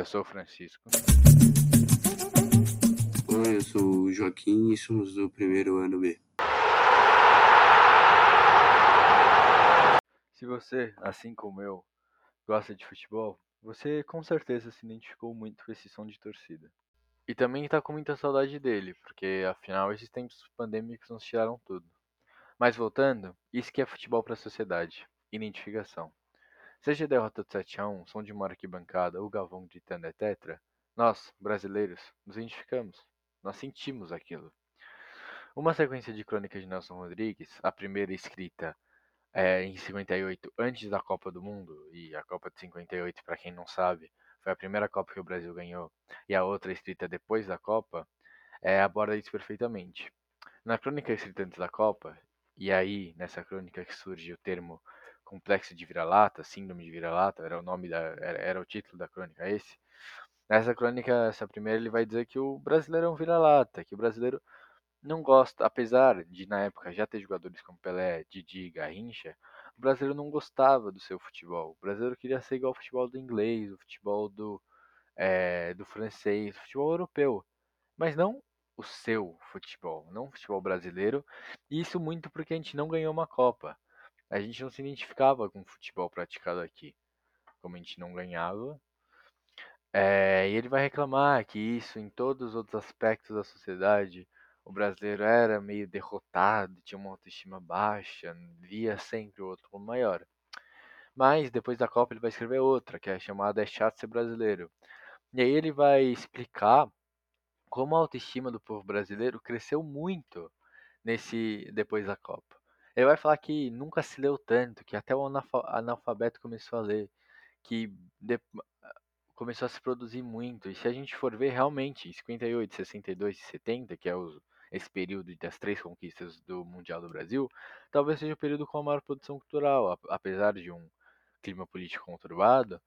Eu sou o Francisco. Oi, eu sou o Joaquim e somos do primeiro ano B. Se você, assim como eu, gosta de futebol, você com certeza se identificou muito com esse som de torcida. E também tá com muita saudade dele, porque afinal esses tempos pandêmicos nos tiraram tudo. Mas voltando, isso que é futebol para a sociedade, identificação. Seja a derrota de 7 a 1, som de uma arquibancada ou Galvão gritando é tetra, nós, brasileiros, nos identificamos, nós sentimos aquilo. Uma sequência de crônicas de Nelson Rodrigues, a primeira escrita é, em 58, antes da Copa do Mundo, e a Copa de 58, para quem não sabe, foi a primeira Copa que o Brasil ganhou, e a outra escrita depois da Copa, é, aborda isso perfeitamente. Na crônica escrita antes da Copa, e aí nessa crônica que surge o termo complexo de vira-lata, síndrome de vira-lata, era o nome da, era, era, o título da crônica esse. Nessa crônica, essa primeira, ele vai dizer que o brasileiro é um vira-lata, que o brasileiro não gosta, apesar de na época já ter jogadores como Pelé, Didi, Garrincha, o brasileiro não gostava do seu futebol. O brasileiro queria ser igual ao futebol do inglês, o futebol do, é, do francês, o futebol europeu, mas não o seu futebol, não o futebol brasileiro. E isso muito porque a gente não ganhou uma Copa a gente não se identificava com o futebol praticado aqui. Como a gente não ganhava. É, e ele vai reclamar que isso, em todos os outros aspectos da sociedade, o brasileiro era meio derrotado, tinha uma autoestima baixa, via sempre o outro como maior. Mas depois da Copa ele vai escrever outra, que é chamada É Chato Ser Brasileiro. E aí ele vai explicar como a autoestima do povo brasileiro cresceu muito nesse depois da Copa. Ele vai falar que nunca se leu tanto, que até o analfabeto começou a ler, que de, começou a se produzir muito. E se a gente for ver realmente, 58, 62 e 70, que é os, esse período das três conquistas do Mundial do Brasil, talvez seja o período com a maior produção cultural, apesar de um clima político conturbado.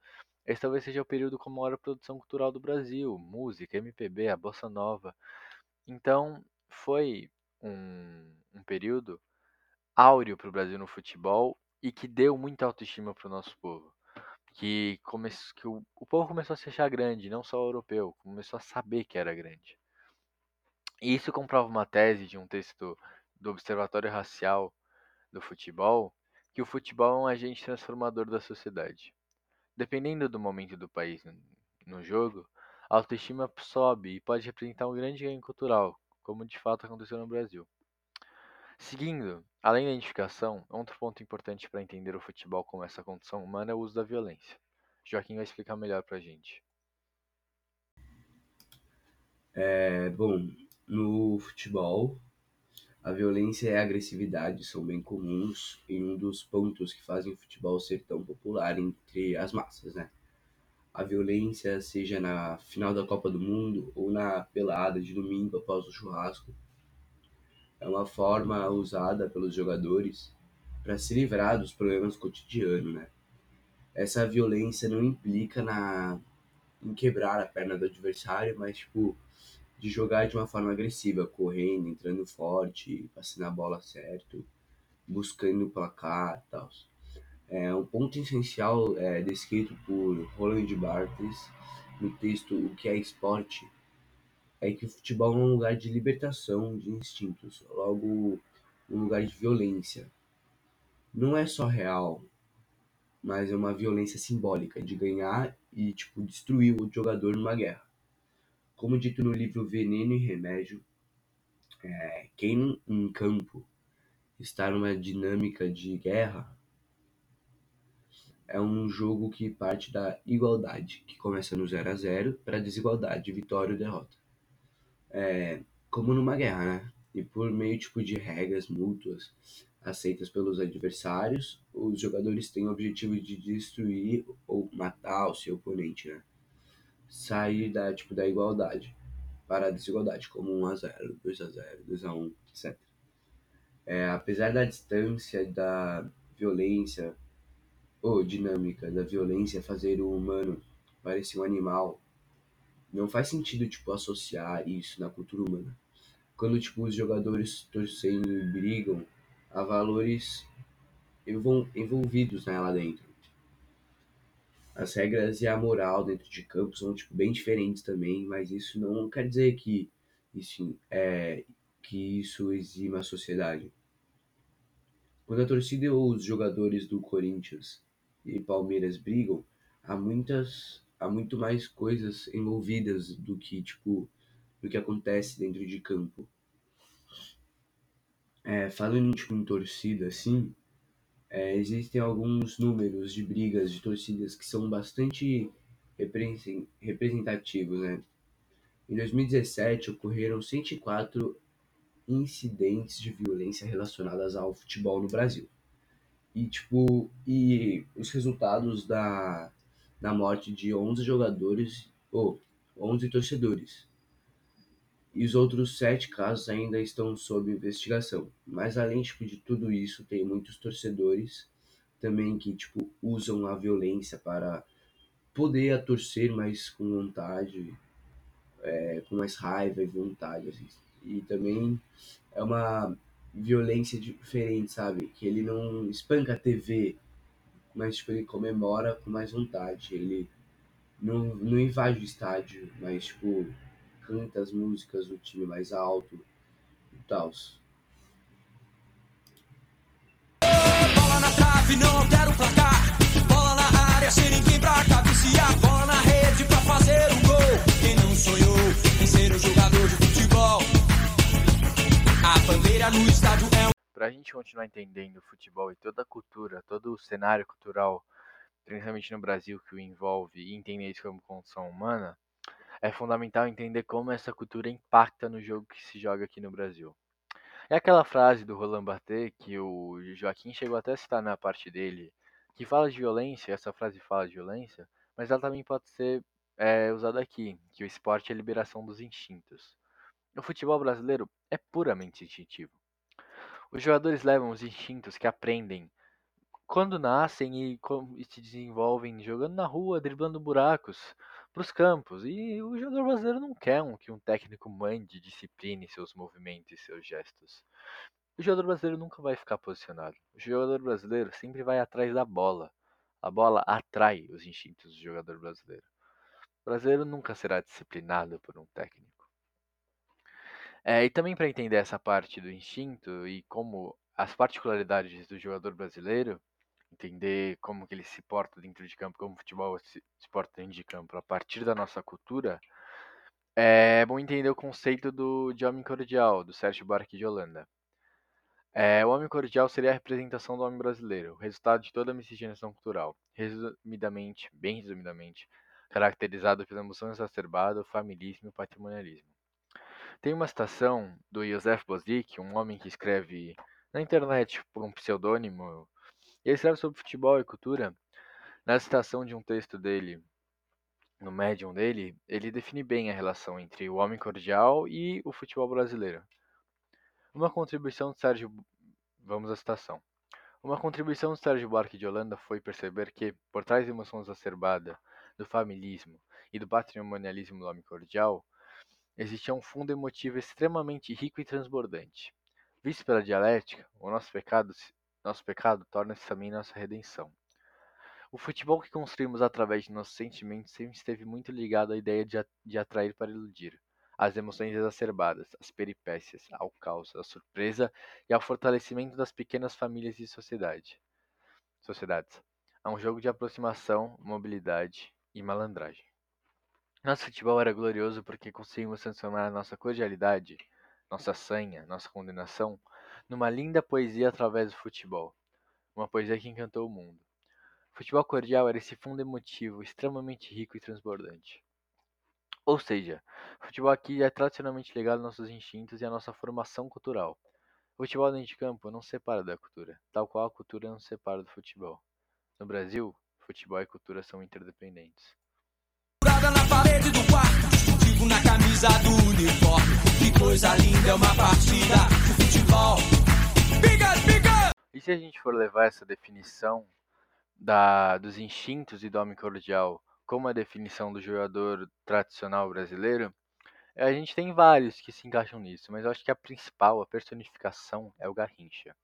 Esse talvez seja o período com a maior produção cultural do Brasil, música, MPB, a bossa nova. Então, foi um, um período áureo para o Brasil no futebol e que deu muita autoestima para o nosso povo. Que, come, que o, o povo começou a se achar grande, não só o europeu, começou a saber que era grande. E isso comprova uma tese de um texto do Observatório Racial do Futebol, que o futebol é um agente transformador da sociedade. Dependendo do momento do país no jogo, a autoestima sobe e pode representar um grande ganho cultural, como de fato aconteceu no Brasil. Seguindo, além da identificação, outro ponto importante para entender o futebol como essa condição humana é o uso da violência. Joaquim vai explicar melhor para a gente. É, bom, no futebol, a violência e a agressividade são bem comuns e um dos pontos que fazem o futebol ser tão popular entre as massas, né? A violência, seja na final da Copa do Mundo ou na pelada de domingo após o churrasco, é uma forma usada pelos jogadores para se livrar dos problemas cotidianos, né? Essa violência não implica na em quebrar a perna do adversário, mas tipo de jogar de uma forma agressiva, correndo, entrando forte, passando a bola certo, buscando o placar, tal. É um ponto essencial é, descrito por Roland Barthes no texto O que é esporte é que o futebol é um lugar de libertação de instintos, logo um lugar de violência. Não é só real, mas é uma violência simbólica de ganhar e tipo destruir o jogador numa guerra. Como dito no livro Veneno e Remédio, é, quem em campo está numa dinâmica de guerra é um jogo que parte da igualdade, que começa no 0 a 0 para desigualdade, vitória ou derrota é, como numa guerra, né? E por meio tipo de regras mútuas aceitas pelos adversários, os jogadores têm o objetivo de destruir ou matar o seu oponente, né? Sair da tipo da igualdade para a desigualdade, como 1 a 0, 2 a 0, 2 a 1, etc. É, apesar da distância da violência ou dinâmica da violência fazer o humano parecer um animal não faz sentido, tipo, associar isso na cultura humana. Quando, tipo, os jogadores torcendo e brigam, há valores envolvidos né, lá dentro. as regras e a moral dentro de campo são tipo, bem diferentes também, mas isso não quer dizer que isso, é, que isso exima a sociedade. Quando a torcida ou os jogadores do Corinthians e Palmeiras brigam, há muitas há muito mais coisas envolvidas do que tipo do que acontece dentro de campo. É, falando tipo, em torcida, assim, é, existem alguns números de brigas de torcidas que são bastante representativos, né? Em 2017 ocorreram 104 incidentes de violência relacionadas ao futebol no Brasil. E tipo, e os resultados da, da morte de 11 jogadores ou 11 torcedores. E os outros sete casos ainda estão sob investigação. Mas além tipo, de tudo isso, tem muitos torcedores também que tipo usam a violência para poder a torcer mais com vontade, é, com mais raiva e vontade. Assim. E também é uma violência diferente, sabe? Que ele não espanca a TV, mas tipo, ele comemora com mais vontade. Ele não, não invade o estádio, mas tipo, canta as músicas do time mais alto e tal. Bola na trave, não altera o placar. Bola na área, sem ninguém pra cabecear. Bola na rede pra fazer um gol. Quem não sonhou em ser um jogador de futebol? A bandeira no estádio é um... Pra gente continuar entendendo o futebol e toda a cultura, todo o cenário cultural, principalmente no Brasil, que o envolve e entender isso como condição humana, é fundamental entender como essa cultura impacta no jogo que se joga aqui no Brasil. É aquela frase do Roland Barthes que o Joaquim chegou até a citar na parte dele, que fala de violência, essa frase fala de violência, mas ela também pode ser é, usada aqui, que o esporte é a liberação dos instintos. O futebol brasileiro é puramente instintivo. Os jogadores levam os instintos que aprendem quando nascem e, se desenvolvem jogando na rua, driblando buracos para os campos. E o jogador brasileiro não quer um, que um técnico mande, discipline seus movimentos e seus gestos. O jogador brasileiro nunca vai ficar posicionado. O jogador brasileiro sempre vai atrás da bola. A bola atrai os instintos do jogador brasileiro. O brasileiro nunca será disciplinado por um técnico. É, e também para entender essa parte do instinto e como as particularidades do jogador brasileiro, entender como que ele se porta dentro de campo, como o futebol se, se porta dentro de campo a partir da nossa cultura, é bom entender o conceito do, de homem cordial, do Sérgio Buarque de Holanda. É, o homem cordial seria a representação do homem brasileiro, resultado de toda a miscigenação cultural, resumidamente, bem resumidamente, caracterizado pela emoção exacerbada, o familismo e o patrimonialismo. Tem uma citação do Josef Bosik, um homem que escreve na internet por um pseudônimo ele escreve sobre futebol e cultura. Na citação de um texto dele, no Medium dele, ele define bem a relação entre o homem cordial e o futebol brasileiro. Uma contribuição de Sérgio. Vamos à citação. Uma contribuição de Sérgio Buarque de Holanda foi perceber que, por trás da emoção exacerbada, do familismo e do patrimonialismo do homem cordial, existia um fundo emotivo extremamente rico e transbordante. Visto pela dialética, o nosso pecado nosso pecado torna-se também nossa redenção. O futebol que construímos através de nossos sentimentos sempre esteve muito ligado à ideia de, de atrair para iludir, às emoções exacerbadas, às peripécias, ao caos, à surpresa e ao fortalecimento das pequenas famílias e sociedade, sociedades. A um jogo de aproximação, mobilidade e malandragem. Nosso futebol era glorioso porque conseguimos a nossa cordialidade, nossa sanha, nossa condenação numa linda poesia através do futebol, uma poesia que encantou o mundo. O futebol cordial era esse fundo emotivo extremamente rico e transbordante. Ou seja, o futebol aqui é tradicionalmente ligado aos nossos instintos e à nossa formação cultural. O futebol dentro de campo não separa da cultura, tal qual a cultura não separa do futebol. No Brasil, futebol e cultura são interdependentes. Na camisa do uniforme. Que coisa linda é uma partida de futebol. E se a gente for levar essa definição da, dos instintos e do homem cordial como a definição do jogador tradicional brasileiro, a gente tem vários que se encaixam nisso, mas eu acho que a principal, a personificação, é o Garrincha.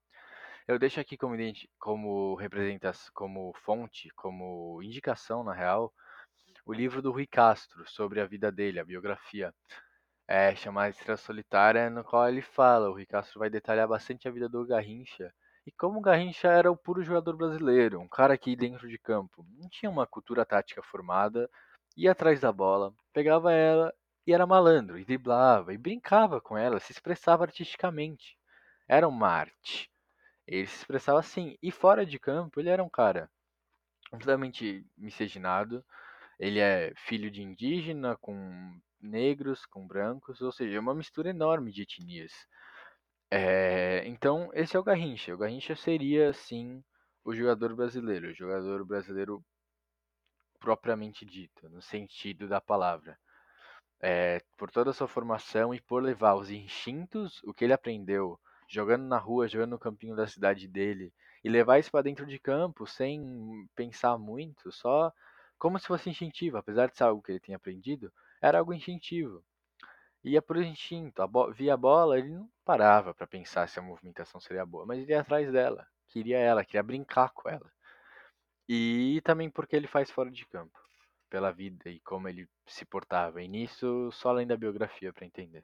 Eu deixo aqui como, como representação, como fonte, como indicação, na real, o livro do Rui Castro sobre a vida dele, a biografia. É chamada Estrela Solitária, no qual ele fala, o Rui Castro vai detalhar bastante a vida do Garrincha e como o Garrincha era o puro jogador brasileiro, um cara que dentro de campo não tinha uma cultura tática formada, ia atrás da bola, pegava ela e era malandro, e driblava, e brincava com ela, se expressava artisticamente. Era uma arte. Ele se expressava assim. E fora de campo, ele era um cara completamente miscigenado. Ele é filho de indígena, com negros, com brancos, ou seja, é uma mistura enorme de etnias. É, então, esse é o Garrincha. O Garrincha seria, sim, o jogador brasileiro, o jogador brasileiro propriamente dito, no sentido da palavra. É, por toda a sua formação e por levar os instintos, o que ele aprendeu jogando na rua, jogando no campinho da cidade dele, e levar isso para dentro de campo sem pensar muito, só como se fosse instintivo, apesar de ser algo que ele tinha aprendido, era algo instintivo. Ia por instinto, a via a bola, ele não parava para pensar se a movimentação seria boa, mas ele ia atrás dela, queria ela, queria brincar com ela. E também porque ele faz fora de campo, pela vida e como ele se portava. E nisso, só além da biografia para entender.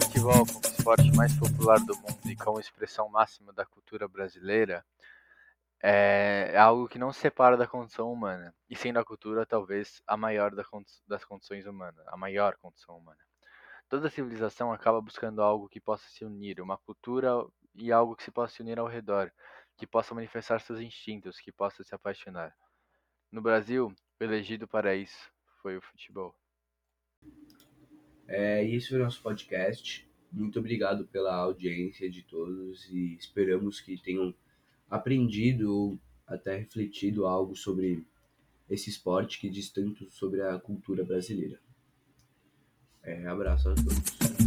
futebol esporte mais popular do mundo e como expressão máxima da cultura brasileira é algo que não se separa da condição humana, e sendo a cultura talvez a maior das condições humanas, a maior condição humana. Toda civilização acaba buscando algo que possa se unir, uma cultura e algo que se possa se unir ao redor, que possa manifestar seus instintos, que possa se apaixonar. No Brasil, o elegido para isso foi o futebol. É, isso é o nosso podcast. Muito obrigado pela audiência de todos e esperamos que tenham aprendido ou até refletido algo sobre esse esporte que diz tanto sobre a cultura brasileira. É, abraço a todos.